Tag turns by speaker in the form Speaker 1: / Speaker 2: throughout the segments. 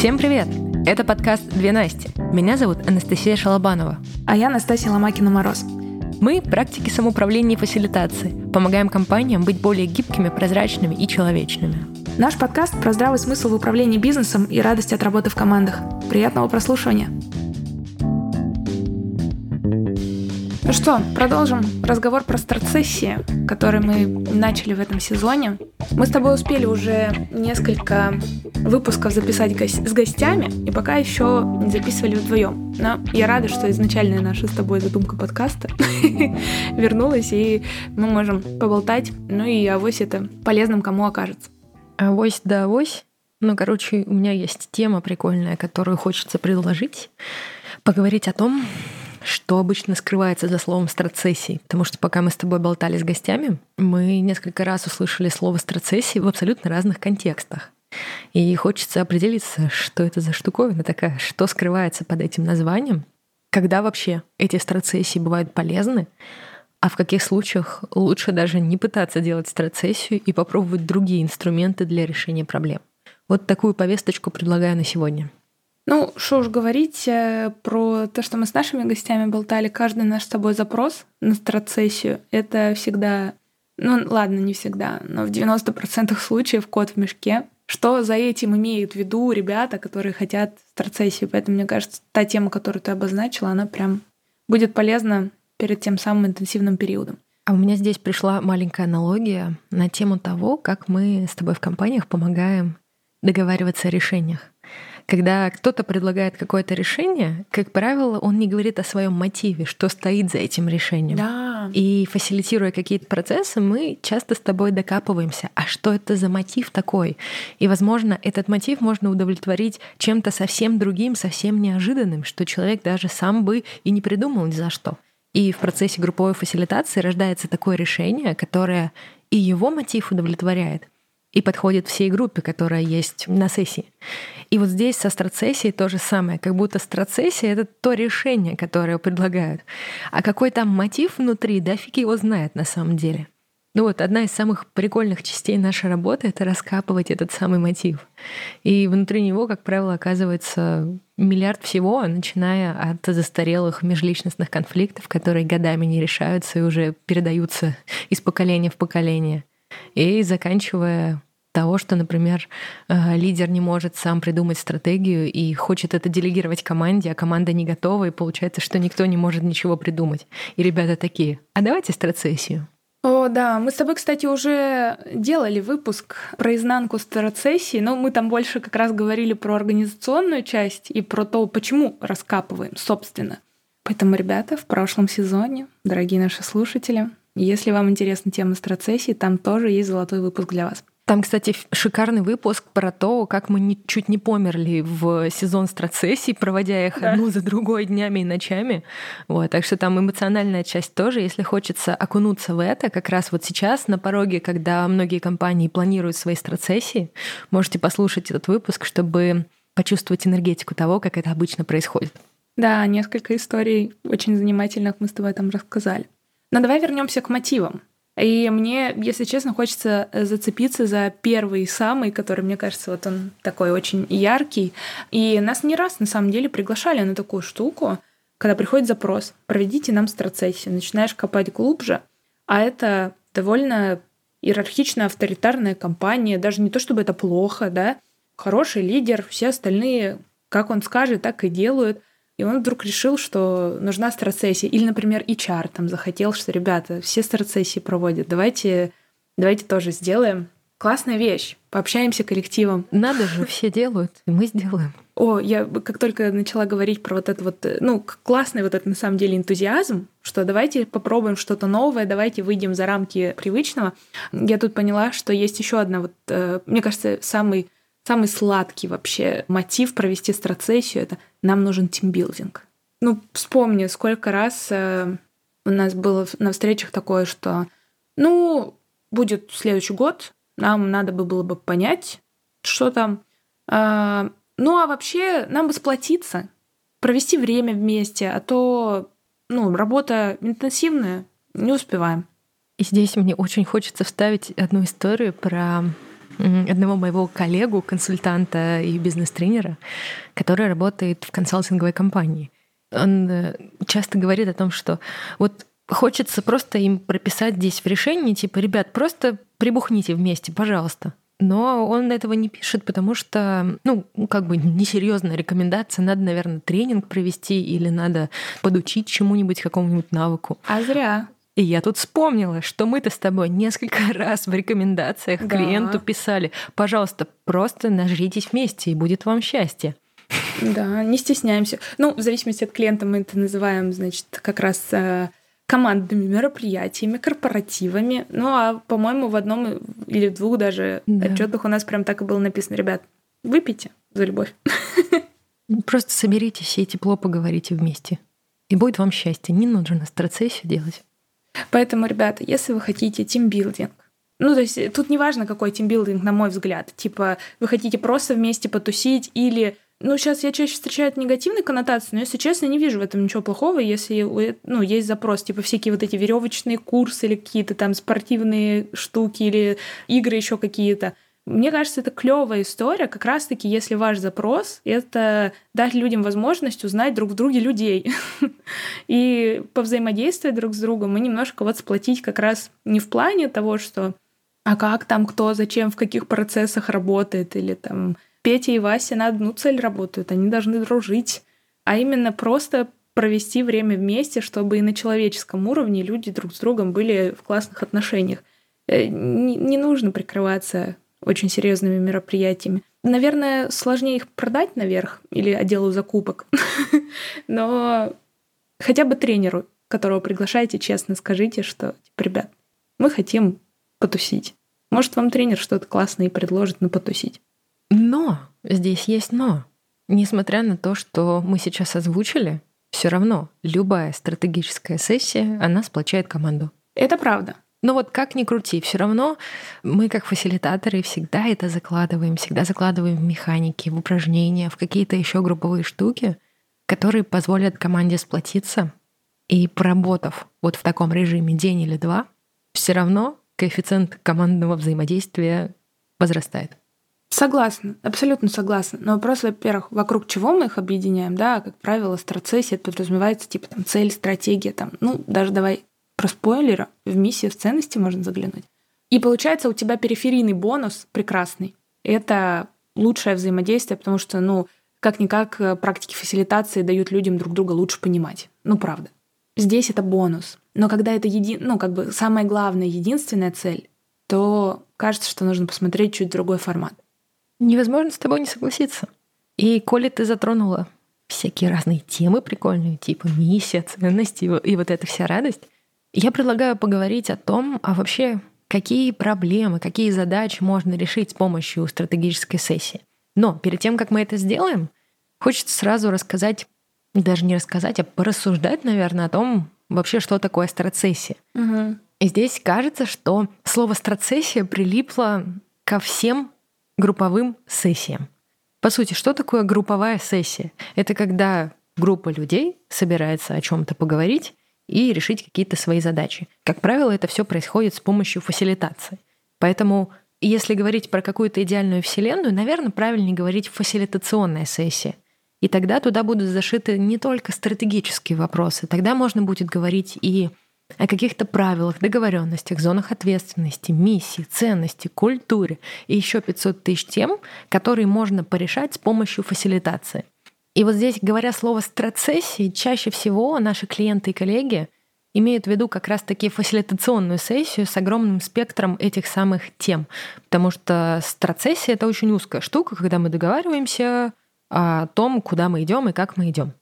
Speaker 1: Всем привет! Это подкаст «Две Насти». Меня зовут Анастасия Шалобанова.
Speaker 2: А я Настасья Ломакина-Мороз.
Speaker 1: Мы – практики самоуправления и фасилитации. Помогаем компаниям быть более гибкими, прозрачными и человечными.
Speaker 2: Наш подкаст про здравый смысл в управлении бизнесом и радость от работы в командах. Приятного прослушивания! Ну что, продолжим разговор про старт-сессии, который мы начали в этом сезоне. Мы с тобой успели уже несколько выпусков записать с гостями, и пока еще не записывали вдвоем. Но я рада, что изначальная наша с тобой задумка подкаста вернулась, и мы можем поболтать, ну и авось это полезным кому окажется.
Speaker 1: Авось да авось. Ну, короче, у меня есть тема прикольная, которую хочется предложить. Поговорить о том, что обычно скрывается за словом страцессий? Потому что пока мы с тобой болтали с гостями, мы несколько раз услышали слово страцессий в абсолютно разных контекстах. И хочется определиться, что это за штуковина такая, что скрывается под этим названием, когда вообще эти страцессии бывают полезны, а в каких случаях лучше даже не пытаться делать страцессию и попробовать другие инструменты для решения проблем. Вот такую повесточку предлагаю на сегодня.
Speaker 2: Ну, что уж говорить э, про то, что мы с нашими гостями болтали, каждый наш с тобой запрос на страцессию — это всегда, ну ладно, не всегда, но в 90% случаев кот в мешке. Что за этим имеют в виду ребята, которые хотят страцессию? Поэтому, мне кажется, та тема, которую ты обозначила, она прям будет полезна перед тем самым интенсивным периодом.
Speaker 1: А у меня здесь пришла маленькая аналогия на тему того, как мы с тобой в компаниях помогаем договариваться о решениях. Когда кто-то предлагает какое-то решение, как правило, он не говорит о своем мотиве, что стоит за этим решением.
Speaker 2: Да.
Speaker 1: И фасилитируя какие-то процессы, мы часто с тобой докапываемся, а что это за мотив такой? И, возможно, этот мотив можно удовлетворить чем-то совсем другим, совсем неожиданным, что человек даже сам бы и не придумал ни за что. И в процессе групповой фасилитации рождается такое решение, которое и его мотив удовлетворяет, и подходит всей группе, которая есть на сессии. И вот здесь со страцессией то же самое, как будто страцессия — это то решение, которое предлагают. А какой там мотив внутри, да фиг его знает на самом деле. Ну вот, одна из самых прикольных частей нашей работы — это раскапывать этот самый мотив. И внутри него, как правило, оказывается миллиард всего, начиная от застарелых межличностных конфликтов, которые годами не решаются и уже передаются из поколения в поколение, и заканчивая того, что, например, э, лидер не может сам придумать стратегию и хочет это делегировать команде, а команда не готова, и получается, что никто не может ничего придумать. И ребята такие, а давайте страцессию.
Speaker 2: О, да, мы с тобой, кстати, уже делали выпуск про изнанку страцессии, но мы там больше как раз говорили про организационную часть и про то, почему раскапываем, собственно. Поэтому, ребята, в прошлом сезоне, дорогие наши слушатели, если вам интересна тема страцессии, там тоже есть золотой выпуск для вас.
Speaker 1: Там, кстати, шикарный выпуск про то, как мы не, чуть не померли в сезон страцессий, проводя их да. одну за другой днями и ночами. Вот, так что там эмоциональная часть тоже, если хочется окунуться в это, как раз вот сейчас на пороге, когда многие компании планируют свои страцессии, можете послушать этот выпуск, чтобы почувствовать энергетику того, как это обычно происходит.
Speaker 2: Да, несколько историй очень занимательных мы с тобой там рассказали. Но давай вернемся к мотивам. И мне, если честно, хочется э, зацепиться за первый самый, который, мне кажется, вот он такой очень яркий. И нас не раз, на самом деле, приглашали на такую штуку, когда приходит запрос, проведите нам страцессию, начинаешь копать глубже, а это довольно иерархичная авторитарная компания, даже не то чтобы это плохо, да, хороший лидер, все остальные, как он скажет, так и делают. И он вдруг решил, что нужна страцессия. Или, например, HR там захотел, что, ребята, все страцессии проводят, давайте, давайте тоже сделаем. Классная вещь. Пообщаемся коллективом.
Speaker 1: Надо же, все делают, и мы сделаем.
Speaker 2: О, я как только начала говорить про вот это вот, ну, классный вот это на самом деле энтузиазм, что давайте попробуем что-то новое, давайте выйдем за рамки привычного. Я тут поняла, что есть еще одна вот, э, мне кажется, самый самый сладкий вообще мотив провести страцессию — это нам нужен тимбилдинг. Ну, вспомни, сколько раз э, у нас было на встречах такое, что, ну, будет следующий год, нам надо бы было бы понять, что там. Э, ну, а вообще нам бы сплотиться, провести время вместе, а то, ну, работа интенсивная, не успеваем.
Speaker 1: И здесь мне очень хочется вставить одну историю про одного моего коллегу, консультанта и бизнес-тренера, который работает в консалтинговой компании. Он э, часто говорит о том, что вот хочется просто им прописать здесь в решении, типа, ребят, просто прибухните вместе, пожалуйста. Но он этого не пишет, потому что, ну, как бы несерьезная рекомендация. Надо, наверное, тренинг провести или надо подучить чему-нибудь, какому-нибудь навыку.
Speaker 2: А зря.
Speaker 1: И я тут вспомнила, что мы-то с тобой несколько раз в рекомендациях да. клиенту писали, пожалуйста, просто нажритесь вместе, и будет вам счастье.
Speaker 2: Да, не стесняемся. Ну, в зависимости от клиента мы это называем, значит, как раз э, командными мероприятиями, корпоративами. Ну, а, по-моему, в одном или в двух даже да. отчетах у нас прям так и было написано, ребят, выпейте за любовь.
Speaker 1: Просто соберитесь и тепло поговорите вместе. И будет вам счастье. Не нужно страцессию делать.
Speaker 2: Поэтому, ребята, если вы хотите тимбилдинг, ну, то есть тут не важно, какой тимбилдинг, на мой взгляд. Типа, вы хотите просто вместе потусить или ну, сейчас я чаще встречаю негативные коннотации, но, если честно, не вижу в этом ничего плохого, если ну, есть запрос, типа всякие вот эти веревочные курсы или какие-то там спортивные штуки или игры еще какие-то. Мне кажется, это клевая история, как раз-таки, если ваш запрос — это дать людям возможность узнать друг в друге людей и повзаимодействовать друг с другом, и немножко вот сплотить как раз не в плане того, что а как там кто, зачем, в каких процессах работает, или там Петя и Вася на одну цель работают, они должны дружить, а именно просто провести время вместе, чтобы и на человеческом уровне люди друг с другом были в классных отношениях. Э, не, не нужно прикрываться очень серьезными мероприятиями. Наверное, сложнее их продать наверх или отделу закупок, но хотя бы тренеру, которого приглашаете, честно скажите, что, типа, ребят, мы хотим потусить. Может, вам тренер что-то классное и предложит на потусить.
Speaker 1: Но здесь есть но. Несмотря на то, что мы сейчас озвучили, все равно любая стратегическая сессия, она сплочает команду.
Speaker 2: Это правда.
Speaker 1: Но вот как ни крути, все равно мы как фасилитаторы всегда это закладываем, всегда закладываем в механики, в упражнения, в какие-то еще групповые штуки, которые позволят команде сплотиться. И поработав вот в таком режиме день или два, все равно коэффициент командного взаимодействия возрастает.
Speaker 2: Согласна, абсолютно согласна. Но вопрос, во-первых, вокруг чего мы их объединяем, да, как правило, страцессия подразумевается типа там цель, стратегия, там, ну, даже давай про спойлера, в миссию, в ценности можно заглянуть. И получается у тебя периферийный бонус прекрасный. Это лучшее взаимодействие, потому что, ну, как-никак э, практики фасилитации дают людям друг друга лучше понимать. Ну, правда. Здесь это бонус. Но когда это еди... ну, как бы самая главная, единственная цель, то кажется, что нужно посмотреть чуть другой формат.
Speaker 1: Невозможно с тобой не согласиться. И коли ты затронула всякие разные темы прикольные, типа миссия, ценности и вот эта вся радость, я предлагаю поговорить о том, а вообще какие проблемы, какие задачи можно решить с помощью стратегической сессии. Но перед тем, как мы это сделаем, хочется сразу рассказать, даже не рассказать, а порассуждать, наверное, о том, вообще, что такое страцессия. Угу. И здесь кажется, что слово страцессия прилипло ко всем групповым сессиям. По сути, что такое групповая сессия? Это когда группа людей собирается о чем-то поговорить и решить какие-то свои задачи. Как правило, это все происходит с помощью фасилитации. Поэтому, если говорить про какую-то идеальную вселенную, наверное, правильнее говорить фасилитационная сессия. И тогда туда будут зашиты не только стратегические вопросы, тогда можно будет говорить и о каких-то правилах, договоренностях, зонах ответственности, миссии, ценности, культуре и еще 500 тысяч тем, которые можно порешать с помощью фасилитации. И вот здесь, говоря слово «страцессии», чаще всего наши клиенты и коллеги имеют в виду как раз-таки фасилитационную сессию с огромным спектром этих самых тем. Потому что страцессия — это очень узкая штука, когда мы договариваемся о том, куда мы идем и как мы идем.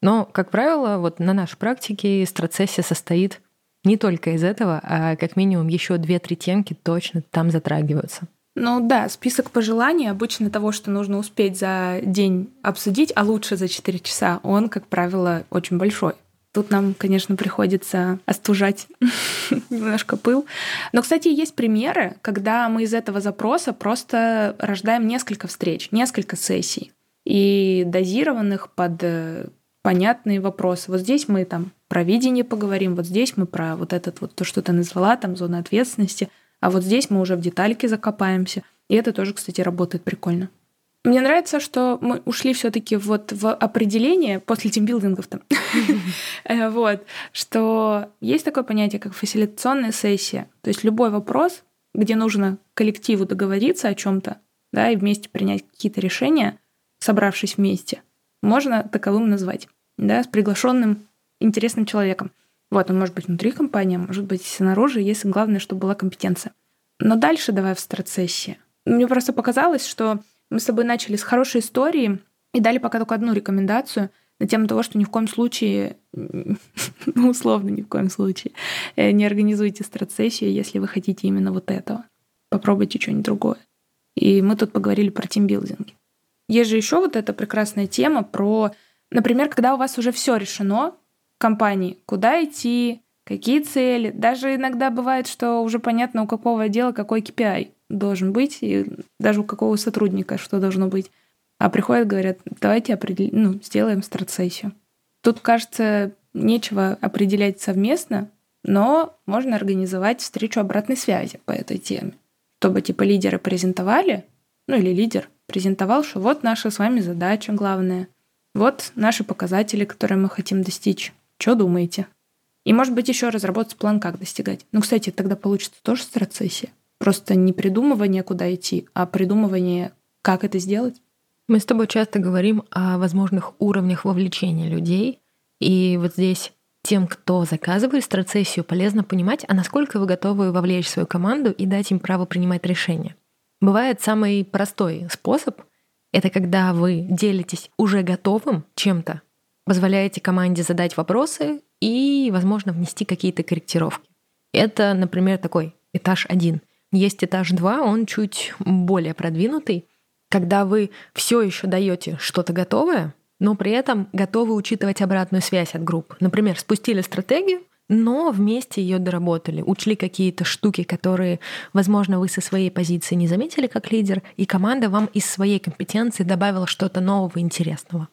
Speaker 1: Но, как правило, вот на нашей практике страцессия состоит не только из этого, а как минимум еще две-три темки точно там затрагиваются.
Speaker 2: Ну да, список пожеланий обычно того, что нужно успеть за день обсудить, а лучше за 4 часа, он, как правило, очень большой. Тут нам, конечно, приходится остужать немножко пыл. Но, кстати, есть примеры, когда мы из этого запроса просто рождаем несколько встреч, несколько сессий и дозированных под э, понятные вопросы. Вот здесь мы там про видение поговорим, вот здесь мы про вот этот вот то, что ты назвала, там зона ответственности, а вот здесь мы уже в детальки закопаемся. И это тоже, кстати, работает прикольно. Мне нравится, что мы ушли все таки вот в определение после тимбилдингов там, э, вот, что есть такое понятие, как фасилитационная сессия. То есть любой вопрос, где нужно коллективу договориться о чем то да, и вместе принять какие-то решения, собравшись вместе, можно таковым назвать, да, с приглашенным интересным человеком. Вот, он может быть внутри компании, может быть снаружи, если главное, чтобы была компетенция. Но дальше давай в страцессии. Мне просто показалось, что мы с тобой начали с хорошей истории и дали пока только одну рекомендацию на тему того, что ни в коем случае, ну, условно, ни в коем случае, э, не организуйте страцессию, если вы хотите именно вот этого. Попробуйте что-нибудь другое. И мы тут поговорили про тимбилдинги. Есть же еще вот эта прекрасная тема про, например, когда у вас уже все решено компании, куда идти, какие цели. Даже иногда бывает, что уже понятно, у какого отдела какой KPI должен быть, и даже у какого сотрудника что должно быть. А приходят, говорят, давайте определ... ну, сделаем страцессию. Тут, кажется, нечего определять совместно, но можно организовать встречу обратной связи по этой теме, чтобы типа лидеры презентовали, ну или лидер презентовал, что вот наша с вами задача главная, вот наши показатели, которые мы хотим достичь. Что думаете? И, может быть, еще разработать план, как достигать. Ну, кстати, тогда получится тоже страцессия. Просто не придумывание, куда идти, а придумывание, как это сделать.
Speaker 1: Мы с тобой часто говорим о возможных уровнях вовлечения людей. И вот здесь тем, кто заказывает страцессию, полезно понимать, а насколько вы готовы вовлечь свою команду и дать им право принимать решения. Бывает самый простой способ — это когда вы делитесь уже готовым чем-то, позволяете команде задать вопросы и, возможно, внести какие-то корректировки. Это, например, такой этаж один — есть этаж 2, он чуть более продвинутый, когда вы все еще даете что-то готовое, но при этом готовы учитывать обратную связь от групп. Например, спустили стратегию, но вместе ее доработали, учли какие-то штуки, которые, возможно, вы со своей позиции не заметили как лидер, и команда вам из своей компетенции добавила что-то нового интересного.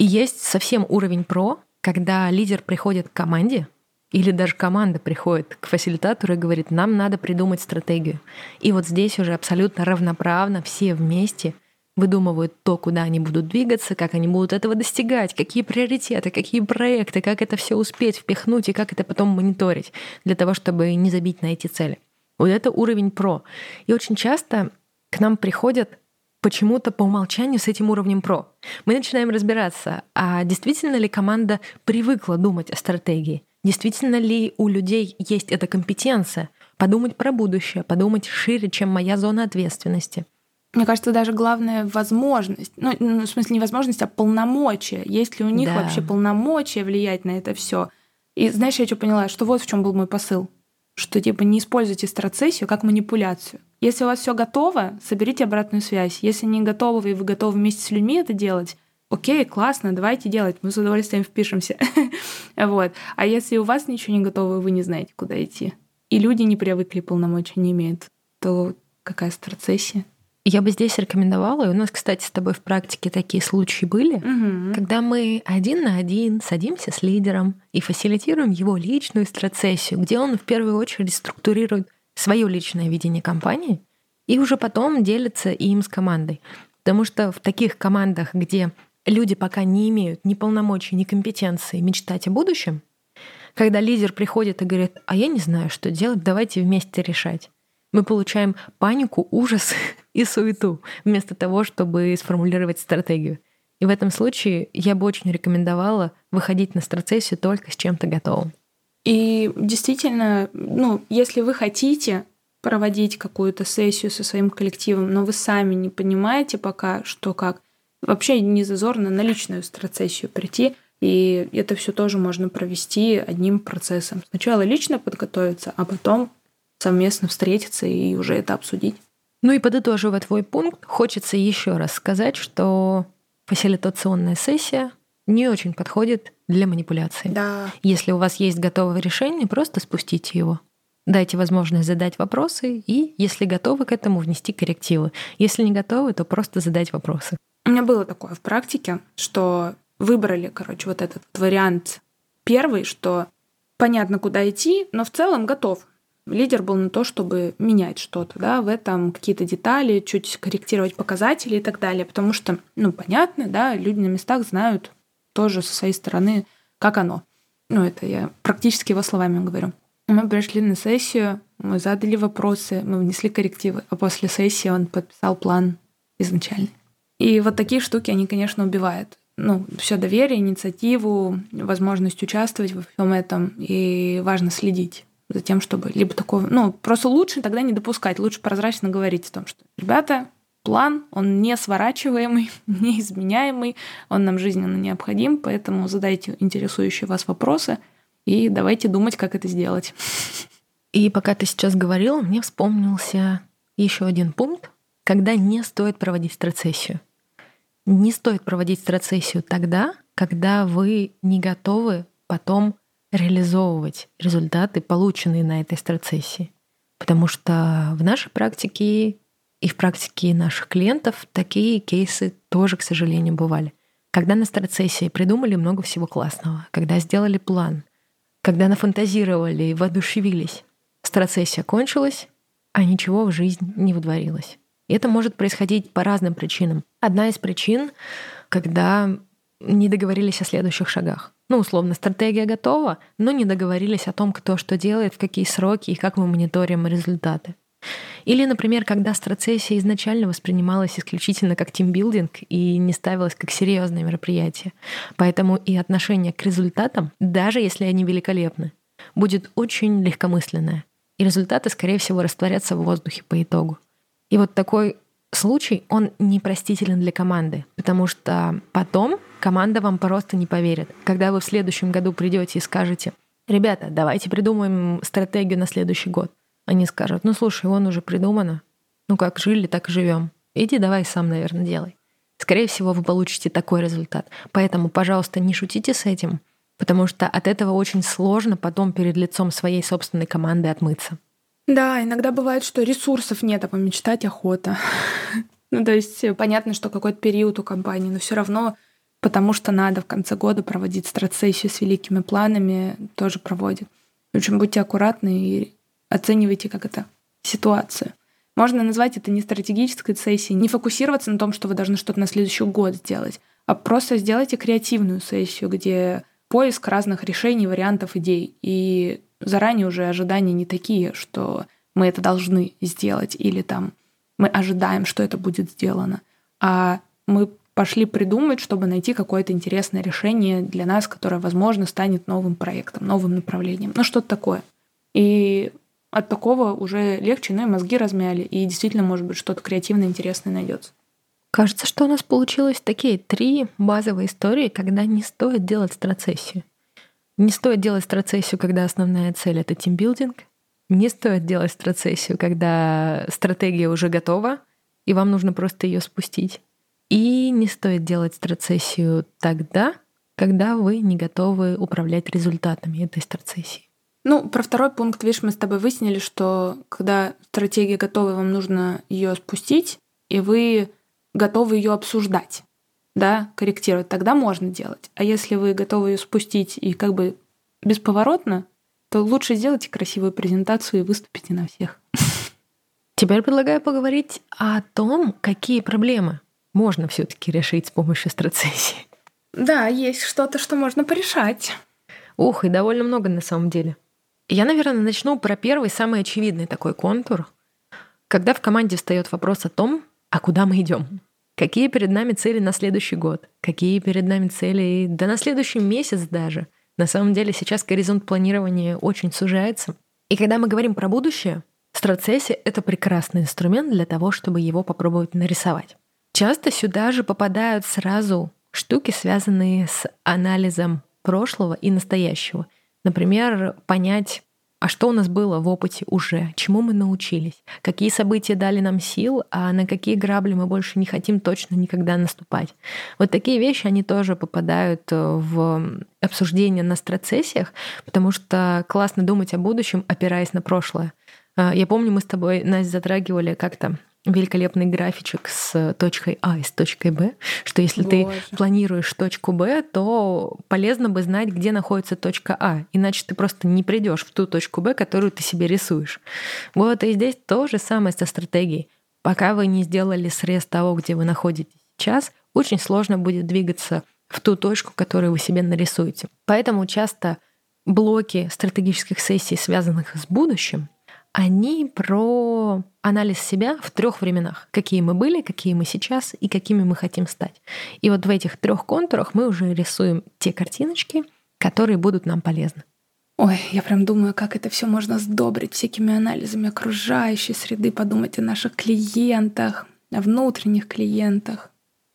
Speaker 1: И есть совсем уровень про, когда лидер приходит к команде, или даже команда приходит к фасилитатору и говорит, нам надо придумать стратегию. И вот здесь уже абсолютно равноправно все вместе выдумывают то, куда они будут двигаться, как они будут этого достигать, какие приоритеты, какие проекты, как это все успеть впихнуть и как это потом мониторить для того, чтобы не забить на эти цели. Вот это уровень про. И очень часто к нам приходят почему-то по умолчанию с этим уровнем про. Мы начинаем разбираться, а действительно ли команда привыкла думать о стратегии, Действительно ли у людей есть эта компетенция? Подумать про будущее, подумать шире, чем моя зона ответственности.
Speaker 2: Мне кажется, даже главная возможность, ну, ну в смысле не возможность, а полномочия. Есть ли у них да. вообще полномочия влиять на это все? И знаешь, я что поняла, что вот в чем был мой посыл, что типа не используйте страцессию как манипуляцию. Если у вас все готово, соберите обратную связь. Если не готовы и вы готовы вместе с людьми это делать, окей, классно, давайте делать, мы с удовольствием впишемся. вот. А если у вас ничего не готово, вы не знаете, куда идти, и люди не привыкли, полномочия не имеют, то какая страцессия?
Speaker 1: Я бы здесь рекомендовала, и у нас, кстати, с тобой в практике такие случаи были, угу. когда мы один на один садимся с лидером и фасилитируем его личную страцессию, где он в первую очередь структурирует свое личное видение компании и уже потом делится им с командой. Потому что в таких командах, где люди пока не имеют ни полномочий, ни компетенции мечтать о будущем, когда лидер приходит и говорит, а я не знаю, что делать, давайте вместе решать. Мы получаем панику, ужас и суету, вместо того, чтобы сформулировать стратегию. И в этом случае я бы очень рекомендовала выходить на страцессию только с чем-то готовым.
Speaker 2: И действительно, ну, если вы хотите проводить какую-то сессию со своим коллективом, но вы сами не понимаете пока, что как, Вообще не зазорно на личную страцессию прийти, и это все тоже можно провести одним процессом. Сначала лично подготовиться, а потом совместно встретиться и уже это обсудить.
Speaker 1: Ну и подытоживая твой пункт, хочется еще раз сказать, что фасилитационная сессия не очень подходит для манипуляции.
Speaker 2: Да.
Speaker 1: Если у вас есть готовое решение, просто спустите его. Дайте возможность задать вопросы и, если готовы к этому, внести коррективы. Если не готовы, то просто задать вопросы.
Speaker 2: У меня было такое в практике, что выбрали, короче, вот этот вариант первый, что понятно, куда идти, но в целом готов. Лидер был на то, чтобы менять что-то, да, в этом какие-то детали, чуть корректировать показатели и так далее, потому что, ну, понятно, да, люди на местах знают тоже со своей стороны, как оно. Ну, это я практически его словами говорю. Мы пришли на сессию, мы задали вопросы, мы внесли коррективы, а после сессии он подписал план изначальный. И вот такие штуки, они, конечно, убивают. Ну, все доверие, инициативу, возможность участвовать во всем этом. И важно следить за тем, чтобы либо такого... Ну, просто лучше тогда не допускать. Лучше прозрачно говорить о том, что, ребята, план, он не сворачиваемый, неизменяемый, он нам жизненно необходим, поэтому задайте интересующие вас вопросы и давайте думать, как это сделать.
Speaker 1: И пока ты сейчас говорила, мне вспомнился еще один пункт, когда не стоит проводить страцессию. Не стоит проводить страцессию тогда, когда вы не готовы потом реализовывать результаты, полученные на этой страцессии. Потому что в нашей практике и в практике наших клиентов такие кейсы тоже, к сожалению, бывали. Когда на страцессии придумали много всего классного, когда сделали план, когда нафантазировали и воодушевились, страцессия кончилась, а ничего в жизнь не выдворилось. И это может происходить по разным причинам. Одна из причин, когда не договорились о следующих шагах. Ну, условно, стратегия готова, но не договорились о том, кто что делает, в какие сроки и как мы мониторим результаты. Или, например, когда страцессия изначально воспринималась исключительно как тимбилдинг и не ставилась как серьезное мероприятие. Поэтому и отношение к результатам, даже если они великолепны, будет очень легкомысленное. И результаты, скорее всего, растворятся в воздухе по итогу. И вот такой случай, он непростителен для команды, потому что потом команда вам просто не поверит. Когда вы в следующем году придете и скажете, ребята, давайте придумаем стратегию на следующий год. Они скажут, ну слушай, он уже придумано. Ну как жили, так и живем. Иди давай сам, наверное, делай. Скорее всего, вы получите такой результат. Поэтому, пожалуйста, не шутите с этим, потому что от этого очень сложно потом перед лицом своей собственной команды отмыться.
Speaker 2: Да, иногда бывает, что ресурсов нет, а помечтать охота. Ну, то есть э, понятно, что какой-то период у компании, но все равно, потому что надо в конце года проводить страцессию с великими планами, тоже проводит. В общем, будьте аккуратны и оценивайте как это ситуацию. Можно назвать это не стратегической сессией, не фокусироваться на том, что вы должны что-то на следующий год сделать, а просто сделайте креативную сессию, где поиск разных решений, вариантов, идей. И заранее уже ожидания не такие, что мы это должны сделать или там мы ожидаем, что это будет сделано, а мы пошли придумать, чтобы найти какое-то интересное решение для нас, которое, возможно, станет новым проектом, новым направлением. Ну, что-то такое. И от такого уже легче, ну и мозги размяли, и действительно, может быть, что-то креативное, интересное найдется.
Speaker 1: Кажется, что у нас получилось такие три базовые истории, когда не стоит делать страцессию. Не стоит делать страцессию, когда основная цель — это тимбилдинг. Не стоит делать страцессию, когда стратегия уже готова, и вам нужно просто ее спустить. И не стоит делать страцессию тогда, когда вы не готовы управлять результатами этой страцессии.
Speaker 2: Ну, про второй пункт, видишь, мы с тобой выяснили, что когда стратегия готова, вам нужно ее спустить, и вы готовы ее обсуждать, да, корректировать, тогда можно делать. А если вы готовы ее спустить и как бы бесповоротно, то лучше сделайте красивую презентацию и выступите на всех.
Speaker 1: Теперь предлагаю поговорить о том, какие проблемы можно все-таки решить с помощью страцессии.
Speaker 2: Да, есть что-то, что можно порешать.
Speaker 1: Ух, и довольно много на самом деле. Я, наверное, начну про первый, самый очевидный такой контур. Когда в команде встает вопрос о том, а куда мы идем? Какие перед нами цели на следующий год? Какие перед нами цели да на следующий месяц даже? На самом деле сейчас горизонт планирования очень сужается. И когда мы говорим про будущее, страцессия — это прекрасный инструмент для того, чтобы его попробовать нарисовать. Часто сюда же попадают сразу штуки, связанные с анализом прошлого и настоящего — Например, понять, а что у нас было в опыте уже, чему мы научились, какие события дали нам сил, а на какие грабли мы больше не хотим точно никогда наступать. Вот такие вещи, они тоже попадают э, в обсуждение на страцессиях, потому что классно думать о будущем, опираясь на прошлое. Э, я помню, мы с тобой, Настя, затрагивали как-то великолепный графичек с точкой А и с точкой Б, что если Боже. ты планируешь точку Б, то полезно бы знать, где находится точка А, иначе ты просто не придешь в ту точку Б, которую ты себе рисуешь. Вот и здесь то же самое со стратегией. Пока вы не сделали срез того, где вы находитесь сейчас, очень сложно будет двигаться в ту точку, которую вы себе нарисуете. Поэтому часто блоки стратегических сессий, связанных с будущим, они про анализ себя в трех временах. Какие мы были, какие мы сейчас и какими мы хотим стать. И вот в этих трех контурах мы уже рисуем те картиночки, которые будут нам полезны.
Speaker 2: Ой, я прям думаю, как это все можно сдобрить всякими анализами окружающей среды, подумать о наших клиентах, о внутренних клиентах.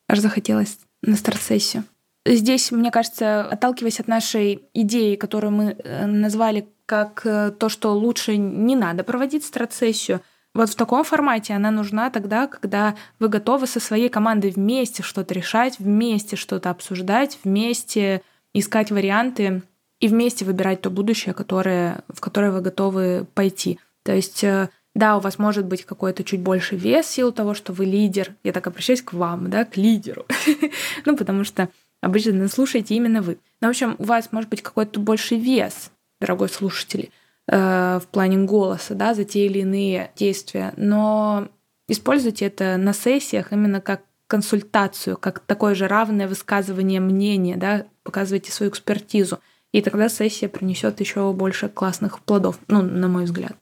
Speaker 2: Аж захотелось на старт-сессию. Здесь, мне кажется, отталкиваясь от нашей идеи, которую мы э, назвали как э, то, что лучше не надо проводить страцессию, вот в таком формате она нужна тогда, когда вы готовы со своей командой вместе что-то решать, вместе что-то обсуждать, вместе искать варианты и вместе выбирать то будущее, которое, в которое вы готовы пойти. То есть э, да, у вас может быть какой-то чуть больше вес в силу того, что вы лидер. Я так обращаюсь к вам, да, к лидеру. ну, потому что обычно слушаете именно вы. Но, в общем, у вас может быть какой-то больший вес, дорогой слушатель, э, в плане голоса, да, за те или иные действия. Но используйте это на сессиях именно как консультацию, как такое же равное высказывание мнения, да, показывайте свою экспертизу. И тогда сессия принесет еще больше классных плодов, ну, на мой взгляд.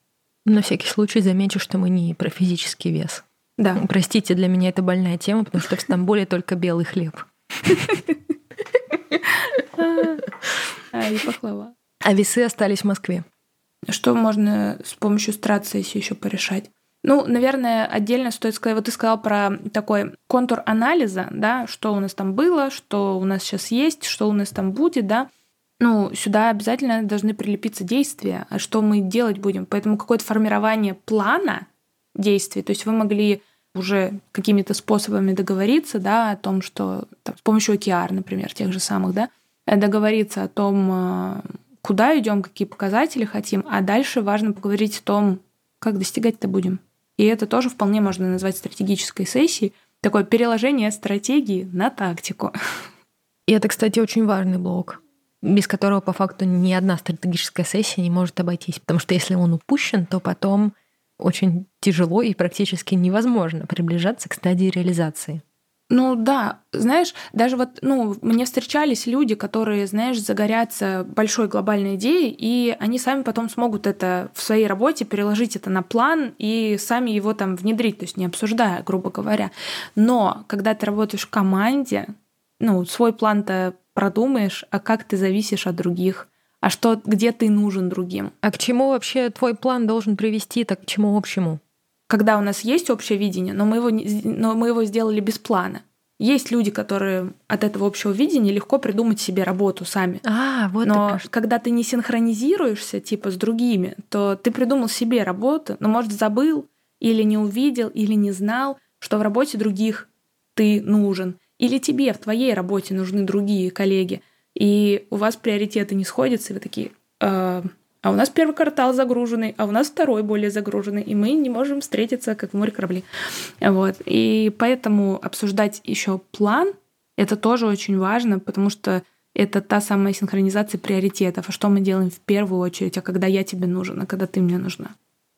Speaker 1: На всякий случай замечу, что мы не про физический вес.
Speaker 2: Да.
Speaker 1: Простите, для меня это больная тема, потому что в Стамбуле только белый хлеб.
Speaker 2: А, и пахлава.
Speaker 1: А весы остались в Москве.
Speaker 2: Что можно с помощью страцессии еще порешать? Ну, наверное, отдельно стоит сказать, вот ты сказал про такой контур анализа, да, что у нас там было, что у нас сейчас есть, что у нас там будет, да. Ну, сюда обязательно должны прилепиться действия, а что мы делать будем. Поэтому какое-то формирование плана действий, то есть вы могли уже какими-то способами договориться, да, о том, что там, с помощью OKR, например, тех же самых, да, договориться о том, э, куда идем, какие показатели хотим, а дальше важно поговорить о том, как достигать-то будем. И это тоже вполне можно назвать стратегической сессией, такое переложение стратегии на тактику.
Speaker 1: И это, кстати, очень важный блок, без которого по факту ни одна стратегическая сессия не может обойтись. Потому что если он упущен, то потом очень тяжело и практически невозможно приближаться к стадии реализации.
Speaker 2: Ну да, знаешь, даже вот, ну, мне встречались люди, которые, знаешь, загорятся большой глобальной идеей, и они сами потом смогут это в своей работе переложить это на план и сами его там внедрить, то есть не обсуждая, грубо говоря. Но когда ты работаешь в команде, ну, свой план-то продумаешь, а как ты зависишь от других, а что, где ты нужен другим.
Speaker 1: А к чему вообще твой план должен привести, так к чему общему?
Speaker 2: Когда у нас есть общее видение, но мы его, но мы его сделали без плана. Есть люди, которые от этого общего видения легко придумать себе работу сами.
Speaker 1: А, вот
Speaker 2: Но когда ты не синхронизируешься типа с другими, то ты придумал себе работу, но может забыл или не увидел или не знал, что в работе других ты нужен, или тебе в твоей работе нужны другие коллеги и у вас приоритеты не сходятся, и вы такие, э, а у нас первый квартал загруженный, а у нас второй более загруженный, и мы не можем встретиться, как в море корабли. Вот. И поэтому обсуждать еще план — это тоже очень важно, потому что это та самая синхронизация приоритетов. А что мы делаем в первую очередь, а когда я тебе нужен, а когда ты мне нужна?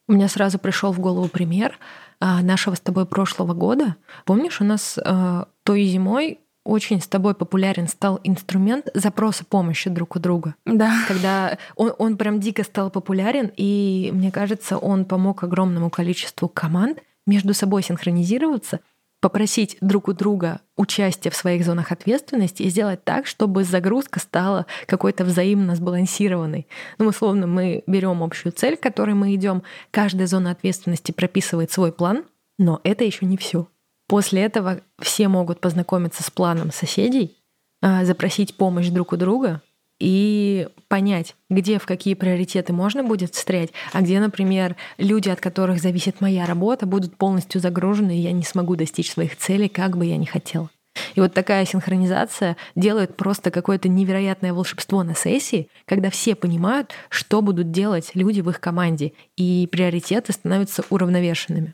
Speaker 1: У меня сразу пришел в голову пример а, нашего с тобой прошлого года. Помнишь, у нас а, той зимой очень с тобой популярен стал инструмент запроса помощи друг у друга.
Speaker 2: Да.
Speaker 1: Когда он, он прям дико стал популярен, и мне кажется, он помог огромному количеству команд между собой синхронизироваться, попросить друг у друга участие в своих зонах ответственности и сделать так, чтобы загрузка стала какой-то взаимно сбалансированной. Ну, условно, мы берем общую цель, к которой мы идем, каждая зона ответственности прописывает свой план, но это еще не все. После этого все могут познакомиться с планом соседей, а, запросить помощь друг у друга и понять, где в какие приоритеты можно будет встрять, а где, например, люди, от которых зависит моя работа, будут полностью загружены, и я не смогу достичь своих целей, как бы я ни хотела. И вот такая синхронизация делает просто какое-то невероятное волшебство на сессии, когда все понимают, что будут делать люди в их команде, и приоритеты становятся уравновешенными.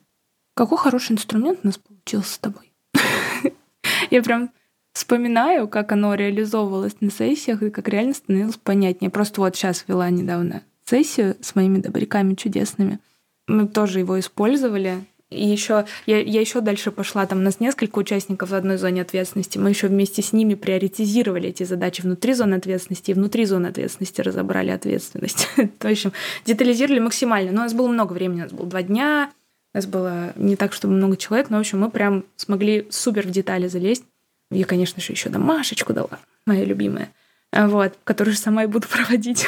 Speaker 2: Какой хороший инструмент у нас получился с тобой. Я прям вспоминаю, как оно реализовывалось на сессиях и как реально становилось понятнее. Просто вот сейчас вела недавно сессию с моими добряками чудесными. Мы тоже его использовали. И еще я, я еще дальше пошла. Там у нас несколько участников в одной зоне ответственности. Мы еще вместе с ними приоритизировали эти задачи внутри зоны ответственности и внутри зоны ответственности разобрали ответственность. То есть детализировали максимально. Но у нас было много времени, у нас было два дня, нас было не так, чтобы много человек, но, в общем, мы прям смогли супер в детали залезть. Я, конечно же, еще домашечку дала, моя любимая, вот, которую сама и буду проводить.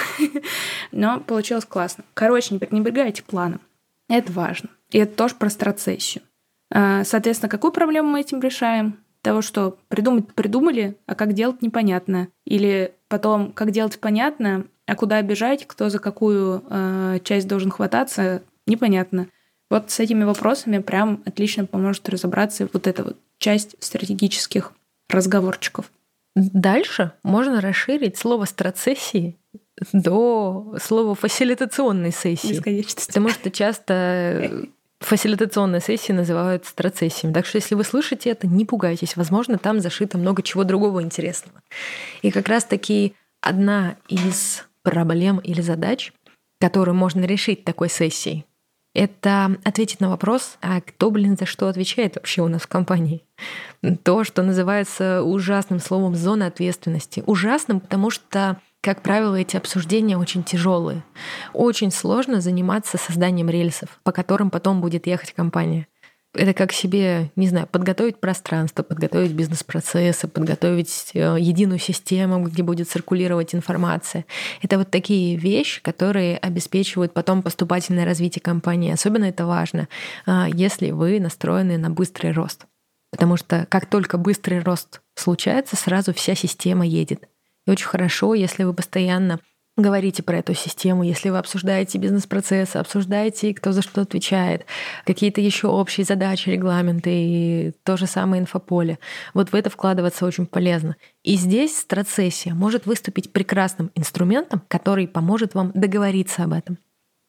Speaker 2: Но получилось классно. Короче, не пренебрегайте планом. Это важно. И это тоже про страцессию. А, соответственно, какую проблему мы этим решаем? Того, что придумать придумали, а как делать непонятно. Или потом, как делать понятно, а куда бежать, кто за какую э, часть должен хвататься, непонятно. Вот с этими вопросами прям отлично поможет разобраться вот эта вот часть стратегических разговорчиков.
Speaker 1: Дальше можно расширить слово страцессии до слова фасилитационной сессии. Потому что часто фасилитационные сессии называют страцессиями. Так что если вы слышите это, не пугайтесь. Возможно, там зашито много чего другого интересного. И как раз-таки одна из проблем или задач, которую можно решить такой сессией, это ответить на вопрос, а кто, блин, за что отвечает вообще у нас в компании. То, что называется ужасным словом зона ответственности. Ужасным, потому что как правило, эти обсуждения очень тяжелые. Очень сложно заниматься созданием рельсов, по которым потом будет ехать компания. Это как себе, не знаю, подготовить пространство, подготовить бизнес-процессы, подготовить э, единую систему, где будет циркулировать информация. Это вот такие вещи, которые обеспечивают потом поступательное развитие компании. Особенно это важно, э, если вы настроены на быстрый рост. Потому что как только быстрый рост случается, сразу вся система едет. И очень хорошо, если вы постоянно говорите про эту систему, если вы обсуждаете бизнес-процессы, обсуждаете, кто за что отвечает, какие-то еще общие задачи, регламенты и то же самое инфополе. Вот в это вкладываться очень полезно. И здесь страцессия может выступить прекрасным инструментом, который поможет вам договориться об этом.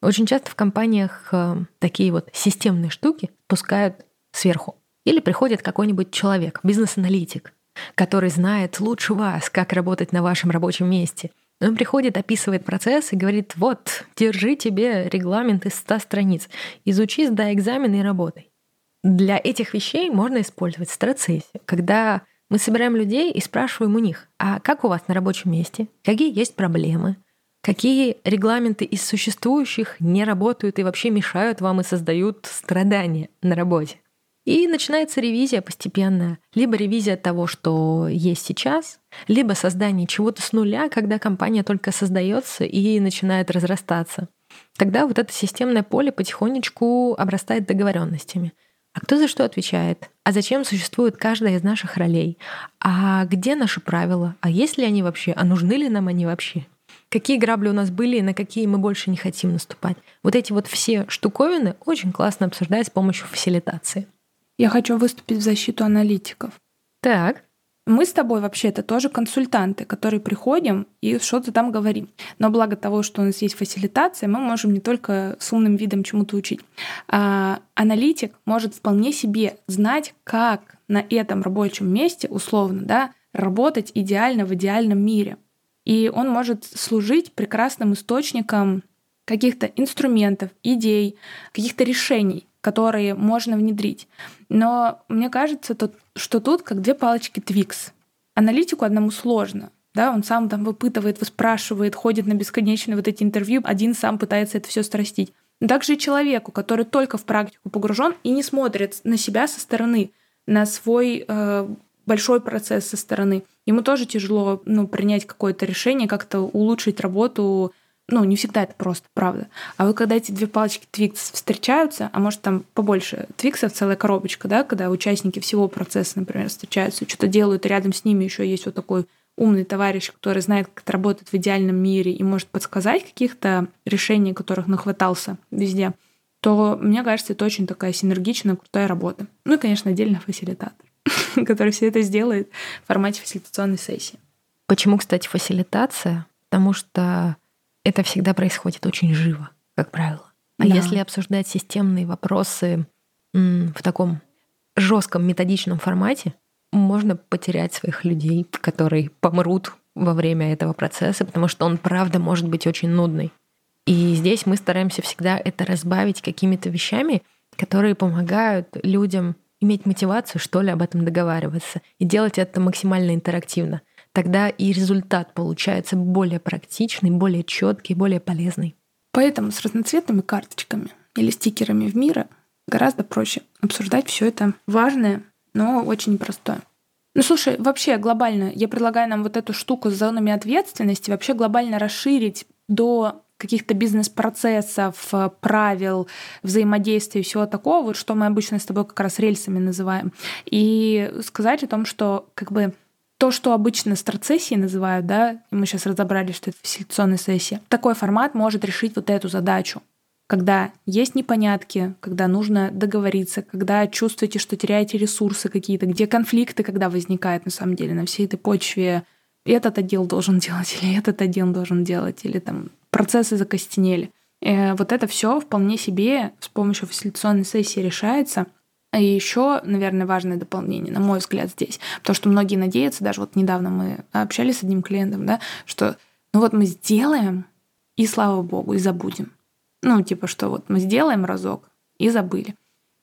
Speaker 1: Очень часто в компаниях э, такие вот системные штуки пускают сверху. Или приходит какой-нибудь человек, бизнес-аналитик, который знает лучше вас, как работать на вашем рабочем месте. Он приходит, описывает процесс и говорит, вот, держи тебе регламент из 100 страниц, изучи, сдай экзамен и работай. Для этих вещей можно использовать страцессию, когда мы собираем людей и спрашиваем у них, а как у вас на рабочем месте, какие есть проблемы, какие регламенты из существующих не работают и вообще мешают вам и создают страдания на работе. И начинается ревизия постепенная. Либо ревизия того, что есть сейчас, либо создание чего-то с нуля, когда компания только создается и начинает разрастаться. Тогда вот это системное поле потихонечку обрастает договоренностями. А кто за что отвечает? А зачем существует каждая из наших ролей? А где наши правила? А есть ли они вообще? А нужны ли нам они вообще? Какие грабли у нас были и на какие мы больше не хотим наступать? Вот эти вот все штуковины очень классно обсуждать с помощью фасилитации.
Speaker 2: Я хочу выступить в защиту аналитиков.
Speaker 1: Так.
Speaker 2: Мы с тобой вообще это тоже консультанты, которые приходим и что-то там говорим. Но благо того, что у нас есть фасилитация, мы можем не только с умным видом чему-то учить. А аналитик может вполне себе знать, как на этом рабочем месте, условно, да, работать идеально в идеальном мире. И он может служить прекрасным источником каких-то инструментов, идей, каких-то решений, которые можно внедрить. Но мне кажется, что тут как две палочки Твикс. Аналитику одному сложно. Да, он сам там выпытывает, выспрашивает, ходит на бесконечные вот эти интервью, один сам пытается это все страстить. Также и человеку, который только в практику погружен и не смотрит на себя со стороны, на свой э, большой процесс со стороны. Ему тоже тяжело ну, принять какое-то решение, как-то улучшить работу ну, не всегда это просто, правда. А вот когда эти две палочки Твикс встречаются, а может там побольше Твиксов, целая коробочка, да, когда участники всего процесса, например, встречаются, что-то делают, и рядом с ними еще есть вот такой умный товарищ, который знает, как это работает в идеальном мире и может подсказать каких-то решений, которых нахватался везде, то, мне кажется, это очень такая синергичная, крутая работа. Ну и, конечно, отдельно фасилитатор, который все это сделает в формате фасилитационной сессии.
Speaker 1: Почему, кстати, фасилитация? Потому что это всегда происходит очень живо, как правило. А да. если обсуждать системные вопросы в таком жестком методичном формате, можно потерять своих людей, которые помрут во время этого процесса, потому что он, правда, может быть очень нудный. И здесь мы стараемся всегда это разбавить какими-то вещами, которые помогают людям иметь мотивацию, что ли, об этом договариваться и делать это максимально интерактивно. Тогда и результат получается более практичный, более четкий, более полезный.
Speaker 2: Поэтому с разноцветными карточками или стикерами в мире гораздо проще обсуждать все это важное, но очень непростое. Ну слушай, вообще глобально, я предлагаю нам вот эту штуку с зонами ответственности вообще глобально расширить до каких-то бизнес-процессов, правил, взаимодействия и всего такого, вот что мы обычно с тобой как раз рельсами называем. И сказать о том, что как бы то, что обычно страцессией называют, да, мы сейчас разобрали, что это селекционная сессия, такой формат может решить вот эту задачу когда есть непонятки, когда нужно договориться, когда чувствуете, что теряете ресурсы какие-то, где конфликты, когда возникают на самом деле на всей этой почве, этот отдел должен делать, или этот отдел должен делать, или там процессы закостенели. И э, вот это все вполне себе с помощью фасилитационной сессии решается. И еще, наверное, важное дополнение, на мой взгляд, здесь. Потому что многие надеются, даже вот недавно мы общались с одним клиентом, да, что ну вот мы сделаем, и слава богу, и забудем. Ну, типа, что вот мы сделаем разок и забыли.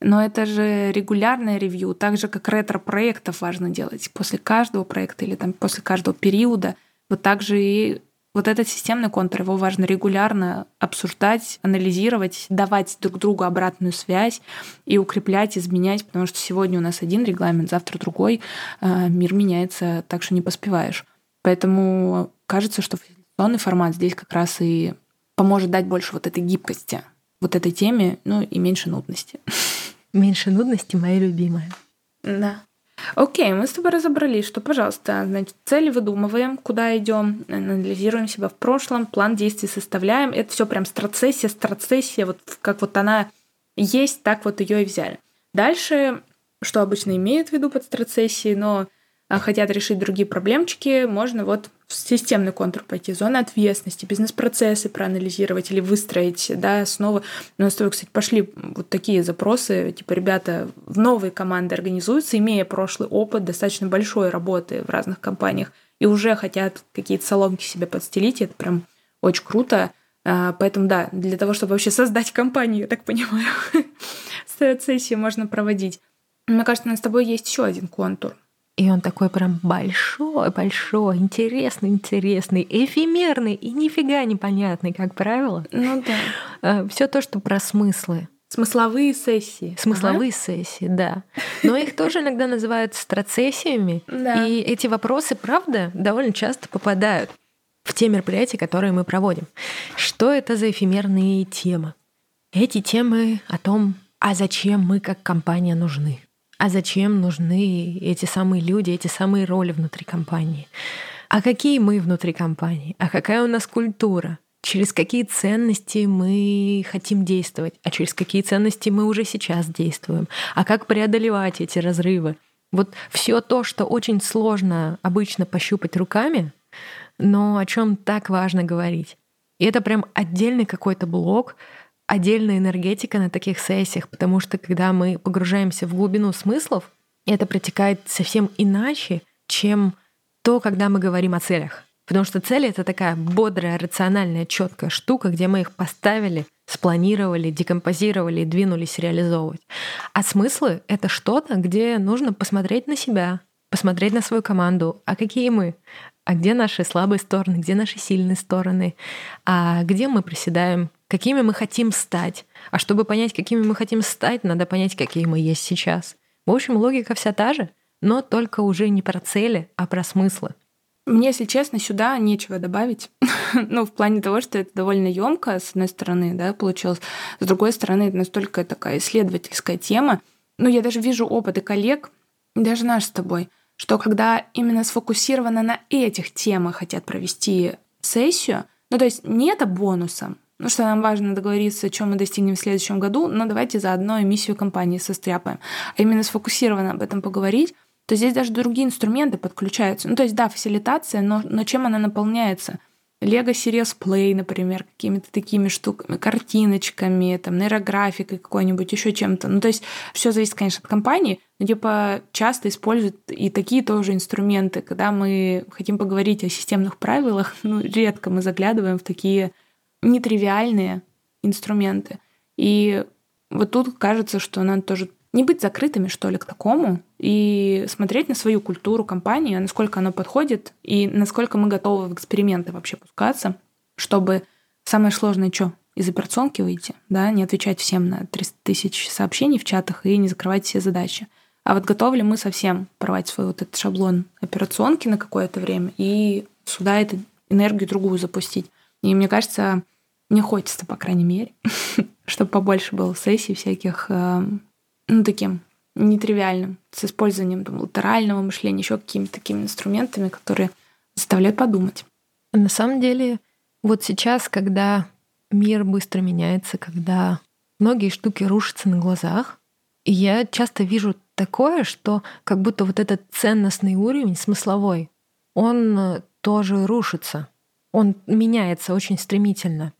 Speaker 2: Но это же регулярное ревью, так же, как ретро-проектов важно делать после каждого проекта или там после каждого периода. Вот так же и вот этот системный контур, его важно регулярно обсуждать, анализировать, давать друг другу обратную связь и укреплять, изменять, потому что сегодня у нас один регламент, завтра другой, а, мир меняется, так что не поспеваешь. Поэтому кажется, что фасилитационный формат здесь как раз и поможет дать больше вот этой гибкости вот этой теме, ну и меньше нудности.
Speaker 1: Меньше нудности, моя любимая.
Speaker 2: Да. Окей, мы с тобой разобрались, что, пожалуйста, значит, цели выдумываем, куда идем, анализируем себя в прошлом, план действий составляем. Это все прям страцессия, страцессия, вот как вот она есть, так вот ее и взяли. Дальше, что обычно имеют в виду под страцессией, но а, хотят решить другие проблемчики, можно вот системный контур пойти, зоны ответственности, бизнес-процессы проанализировать или выстроить, да, снова. У нас, кстати, пошли вот такие запросы, типа, ребята в новые команды организуются, имея прошлый опыт достаточно большой работы в разных компаниях, и уже хотят какие-то соломки себе подстелить, это прям очень круто. А, поэтому, да, для того, чтобы вообще создать компанию, я так понимаю, сессию можно проводить. Мне кажется, у нас с тобой есть еще один контур.
Speaker 1: И он такой прям большой, большой, интересный, интересный, эфемерный и нифига непонятный, как правило.
Speaker 2: Ну да.
Speaker 1: Э, Все то, что про смыслы.
Speaker 2: Смысловые сессии.
Speaker 1: Смысловые ага. сессии, да. Но их тоже иногда называют страцессиями. Да. И эти вопросы, правда, довольно часто попадают в те мероприятия, которые мы проводим. Что это за эфемерные темы? Эти темы о том, а зачем мы как компания нужны а зачем нужны эти самые люди, эти самые роли внутри компании. А какие мы внутри компании? А какая у нас культура? Через какие ценности мы хотим действовать? А через какие ценности мы уже сейчас действуем? А как преодолевать эти разрывы? Вот все то, что очень сложно обычно пощупать руками, но о чем так важно говорить. И это прям отдельный какой-то блок, отдельная энергетика на таких сессиях, потому что когда мы погружаемся в глубину смыслов, это протекает совсем иначе, чем то, когда мы говорим о целях. Потому что цели — это такая бодрая, рациональная, четкая штука, где мы их поставили, спланировали, декомпозировали, двинулись реализовывать. А смыслы — это что-то, где нужно посмотреть на себя, посмотреть на свою команду, а какие мы, а где наши слабые стороны, где наши сильные стороны, а где мы приседаем, какими мы хотим стать. А чтобы понять, какими мы хотим стать, надо понять, какие мы есть сейчас. В общем, логика вся та же, но только уже не про цели, а про смыслы.
Speaker 2: Мне, если честно, сюда нечего добавить. ну, в плане того, что это довольно емко, с одной стороны, да, получилось. С другой стороны, это настолько такая исследовательская тема. Ну, я даже вижу опыты коллег, даже наш с тобой, что когда именно сфокусировано на этих темах хотят провести сессию, ну, то есть не это бонусом, ну что нам важно договориться, чем мы достигнем в следующем году, но давайте заодно эмиссию компании состряпаем. А именно сфокусированно об этом поговорить, то здесь даже другие инструменты подключаются. Ну, то есть, да, фасилитация, но, но чем она наполняется? Lego Series Play, например, какими-то такими штуками, картиночками, там, нейрографикой какой-нибудь, еще чем-то. Ну, то есть все зависит, конечно, от компании, но типа часто используют и такие тоже инструменты. Когда мы хотим поговорить о системных правилах, ну, редко мы заглядываем в такие нетривиальные инструменты. И вот тут кажется, что надо тоже не быть закрытыми, что ли, к такому, и смотреть на свою культуру компании, насколько она подходит, и насколько мы готовы в эксперименты вообще пускаться, чтобы самое сложное что? Из операционки выйти, да, не отвечать всем на 300 тысяч сообщений в чатах и не закрывать все задачи. А вот готовы ли мы совсем порвать свой вот этот шаблон операционки на какое-то время и сюда эту энергию другую запустить? И мне кажется, мне хочется, по крайней мере, чтобы побольше было сессий всяких эм, ну, таким нетривиальным, с использованием там, латерального мышления, еще какими-то такими инструментами, которые заставляют подумать.
Speaker 1: На самом деле, вот сейчас, когда мир быстро меняется, когда многие штуки рушатся на глазах, я часто вижу такое, что как будто вот этот ценностный уровень смысловой, он э, тоже рушится. Он меняется очень стремительно.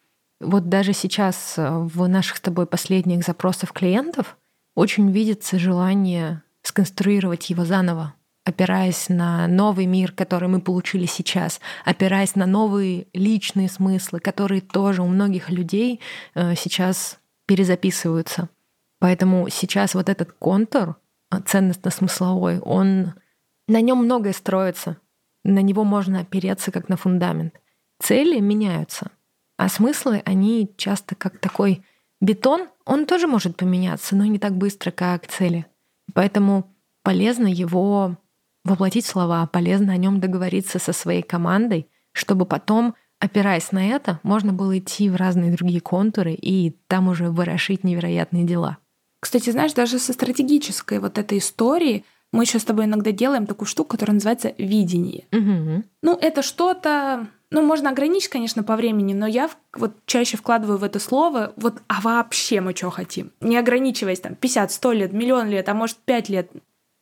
Speaker 1: Вот даже сейчас э, в наших с тобой последних запросах клиентов очень видится желание сконструировать его заново, опираясь на новый мир, который мы получили сейчас, опираясь на новые личные смыслы, которые тоже у многих людей э, сейчас перезаписываются. Поэтому сейчас вот этот контур э, ценностно-смысловой, он на нем многое строится, на него можно опереться как на фундамент. Цели меняются, а смыслы, они часто как такой бетон, он тоже может поменяться, но не так быстро, как цели. Поэтому полезно его воплотить слова, полезно о нем договориться со своей командой, чтобы потом, опираясь на это, можно было идти в разные другие контуры и там уже ворошить невероятные дела.
Speaker 2: Кстати, знаешь, даже со стратегической вот этой истории мы еще с тобой иногда делаем такую штуку, которая называется видение.
Speaker 1: Угу.
Speaker 2: Ну, это что-то ну, можно ограничить, конечно, по времени, но я вот чаще вкладываю в это слово вот «а вообще мы что хотим?» Не ограничиваясь там 50, 100 лет, миллион лет, а может 5 лет.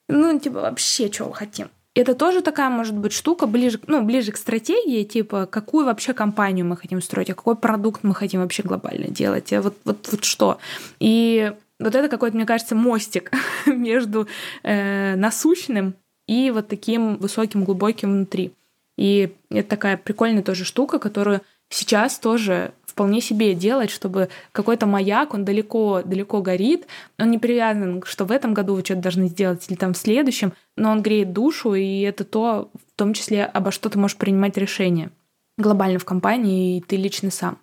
Speaker 2: Ну, типа, вообще что хотим? Это тоже такая, может быть, штука ближе, ну, ближе к стратегии, типа, какую вообще компанию мы хотим строить, а какой продукт мы хотим вообще глобально делать, а вот, вот, вот что. И вот это какой-то, мне кажется, мостик между э, насущным и вот таким высоким, глубоким внутри. И это такая прикольная тоже штука, которую сейчас тоже вполне себе делать, чтобы какой-то маяк, он далеко-далеко горит, он не привязан, что в этом году вы что-то должны сделать или там в следующем, но он греет душу, и это то, в том числе, обо что ты можешь принимать решение глобально в компании, и ты лично сам.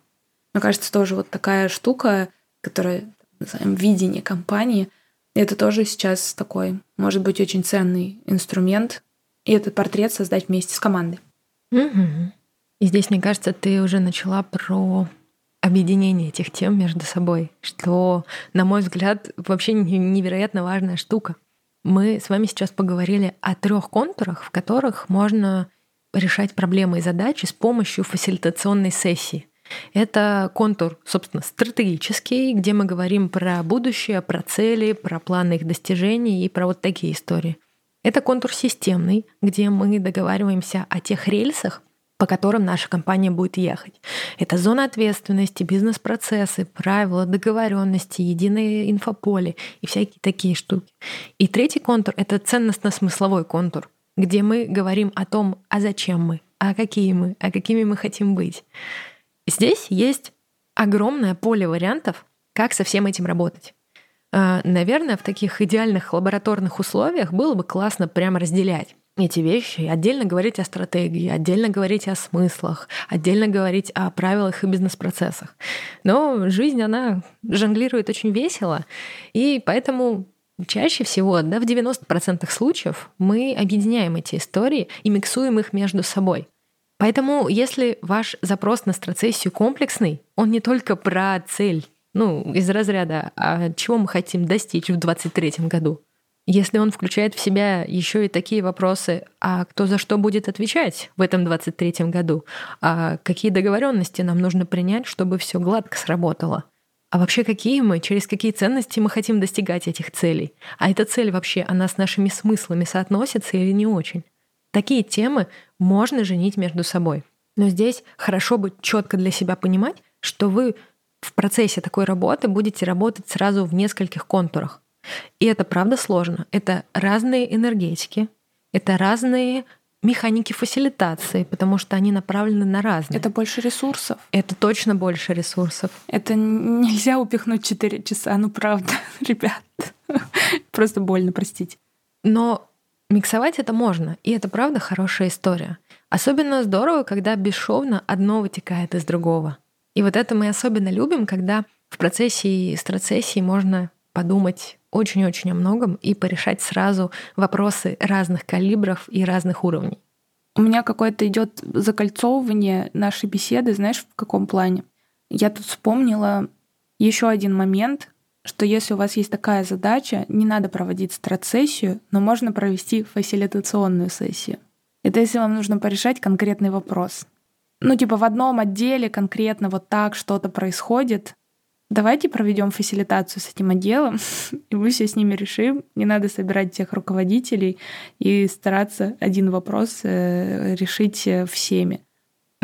Speaker 2: Мне кажется, тоже вот такая штука, которая, назовем, видение компании, это тоже сейчас такой, может быть, очень ценный инструмент, и этот портрет создать вместе с командой.
Speaker 1: Угу. И здесь, мне кажется, ты уже начала про объединение этих тем между собой, что, на мой взгляд, вообще невероятно важная штука. Мы с вами сейчас поговорили о трех контурах, в которых можно решать проблемы и задачи с помощью фасилитационной сессии. Это контур, собственно, стратегический, где мы говорим про будущее, про цели, про планы их достижений и про вот такие истории. Это контур системный, где мы договариваемся о тех рельсах, по которым наша компания будет ехать. Это зона ответственности, бизнес-процессы, правила, договоренности, единое инфополе и всякие такие штуки. И третий контур — это ценностно-смысловой контур, где мы говорим о том, а зачем мы, а какие мы, а какими мы хотим быть. Здесь есть огромное поле вариантов, как со всем этим работать. А, наверное, в таких идеальных лабораторных условиях было бы классно прямо разделять эти вещи, отдельно говорить о стратегии, отдельно говорить о смыслах, отдельно говорить о правилах и бизнес-процессах. Но жизнь, она жонглирует очень весело, и поэтому чаще всего, да, в 90% случаев мы объединяем эти истории и миксуем их между собой. Поэтому, если ваш запрос на страцессию комплексный, он не только про цель ну, из разряда, а чего мы хотим достичь в 2023 году? Если он включает в себя еще и такие вопросы, а кто за что будет отвечать в этом 23 году, а какие договоренности нам нужно принять, чтобы все гладко сработало, а вообще какие мы, через какие ценности мы хотим достигать этих целей, а эта цель вообще, она с нашими смыслами соотносится или не очень. Такие темы можно женить между собой. Но здесь хорошо бы четко для себя понимать, что вы в процессе такой работы будете работать сразу в нескольких контурах. И это правда сложно. Это разные энергетики, это разные механики фасилитации, потому что они направлены на разные.
Speaker 2: Это больше ресурсов.
Speaker 1: Это точно больше ресурсов.
Speaker 2: Это нельзя упихнуть 4 часа, ну правда, ребят. Просто больно, простите.
Speaker 1: Но миксовать это можно, и это правда хорошая история. Особенно здорово, когда бесшовно одно вытекает из другого. И вот это мы особенно любим, когда в процессе страцессии можно подумать очень-очень о многом и порешать сразу вопросы разных калибров и разных уровней.
Speaker 2: У меня какое-то идет закольцовывание нашей беседы, знаешь, в каком плане? Я тут вспомнила еще один момент, что если у вас есть такая задача, не надо проводить страцессию, но можно провести фасилитационную сессию. Это если вам нужно порешать конкретный вопрос. Ну, типа в одном отделе конкретно вот так что-то происходит, давайте проведем фасилитацию с этим отделом, и мы все с ними решим. Не надо собирать всех руководителей и стараться один вопрос э, решить э, всеми.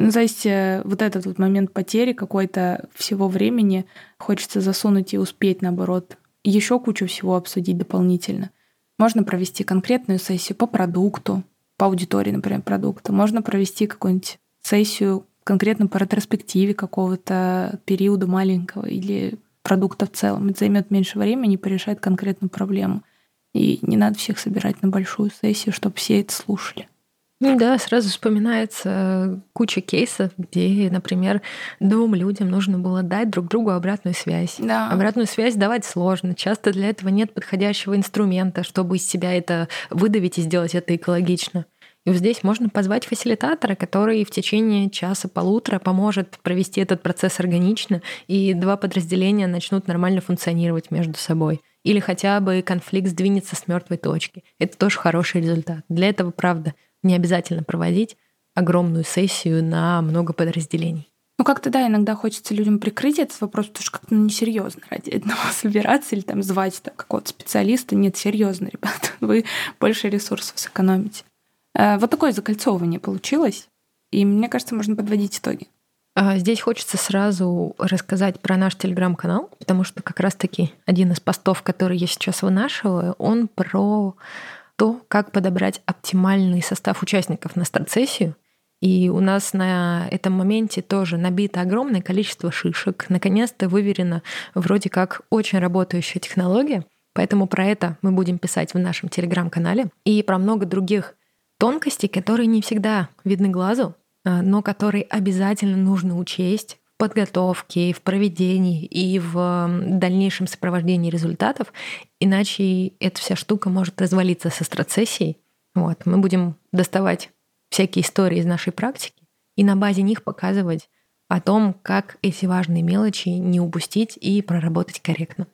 Speaker 2: Ну, то есть э, вот этот вот момент потери какой-то всего времени хочется засунуть и успеть, наоборот, еще кучу всего обсудить дополнительно. Можно провести конкретную сессию по продукту, по аудитории, например, продукта. Можно провести какую-нибудь сессию конкретно по ретроспективе какого-то периода маленького или продукта в целом. Это займет меньше времени и порешает конкретную проблему. И не надо всех собирать на большую сессию, чтобы все это слушали.
Speaker 1: Ну да, сразу вспоминается куча кейсов, где, например, двум людям нужно было дать друг другу обратную связь.
Speaker 2: Да.
Speaker 1: Обратную связь давать сложно. Часто для этого нет подходящего инструмента, чтобы из себя это выдавить и сделать это экологично. И вот здесь можно позвать фасилитатора, который в течение часа-полутора поможет провести этот процесс органично, и два подразделения начнут нормально функционировать между собой. Или хотя бы конфликт сдвинется с мертвой точки. Это тоже хороший результат. Для этого, правда, не обязательно проводить огромную сессию на много подразделений.
Speaker 2: Ну, как-то, да, иногда хочется людям прикрыть этот вопрос, потому что как-то ну, несерьезно ради одного собираться или там звать там, какого-то специалиста. Нет, серьезно, ребята, вы больше ресурсов сэкономите. Э, вот такое закольцовывание получилось, и мне кажется, можно подводить итоги.
Speaker 1: А, здесь хочется сразу рассказать про наш телеграм-канал, потому что как раз-таки один из постов, который я сейчас вынашиваю, он про то, как подобрать оптимальный состав участников на старт-сессию. И у нас на этом моменте тоже набито огромное количество шишек. Наконец-то выверена вроде как очень работающая технология. Поэтому про это мы будем писать в нашем телеграм-канале. И про много других тонкости, которые не всегда видны глазу, а, но которые обязательно нужно учесть подготовке, в проведении и в дальнейшем сопровождении результатов, иначе эта вся штука может развалиться со страцессией. Вот. Мы будем доставать всякие истории из нашей практики и на базе них показывать о том, как эти важные мелочи не упустить и проработать корректно.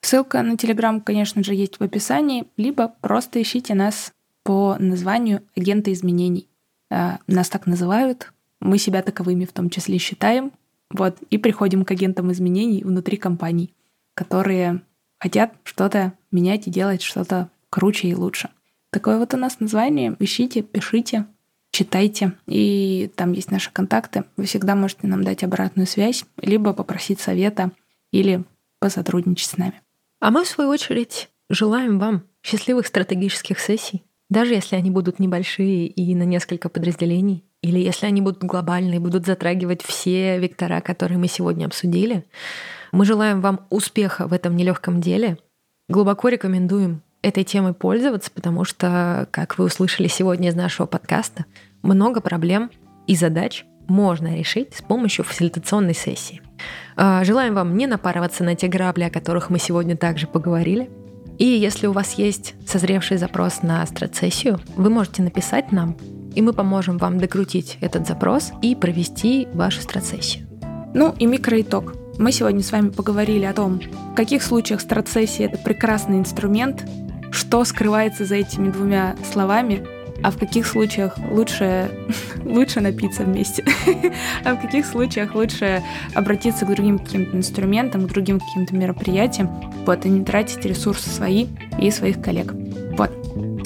Speaker 2: Ссылка на Телеграм, конечно же, есть в описании, либо просто ищите нас по названию агента изменений. А, нас так называют, мы себя таковыми в том числе считаем, вот, и приходим к агентам изменений внутри компаний, которые хотят что-то менять и делать что-то круче и лучше. Такое вот у нас название. Ищите, пишите, читайте. И там есть наши контакты. Вы всегда можете нам дать обратную связь, либо попросить совета, или посотрудничать с нами.
Speaker 1: А мы, в свою очередь, желаем вам счастливых стратегических сессий, даже если они будут небольшие и на несколько подразделений, или если они будут глобальные, будут затрагивать все вектора, которые мы сегодня обсудили, мы желаем вам успеха в этом нелегком деле. Глубоко рекомендуем этой темой пользоваться, потому что, как вы услышали сегодня из нашего подкаста, много проблем и задач можно решить с помощью фасилитационной сессии. А, желаем вам не напарываться на те грабли, о которых мы сегодня также поговорили, и если у вас есть созревший запрос на страцессию, вы можете написать нам, и мы поможем вам докрутить этот запрос и провести вашу страцессию.
Speaker 2: Ну и микроитог. Мы сегодня с вами поговорили о том, в каких случаях страцессия — это прекрасный инструмент, что скрывается за этими двумя словами а в каких случаях лучше, лучше напиться вместе, а в каких случаях лучше обратиться к другим каким-то инструментам, к другим каким-то мероприятиям, вот, и не тратить ресурсы свои и своих коллег. Вот.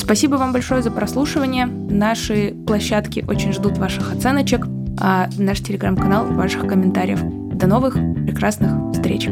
Speaker 2: Спасибо вам большое за прослушивание. Наши площадки очень ждут ваших оценочек. а наш телеграм-канал ваших комментариев. До новых прекрасных встреч!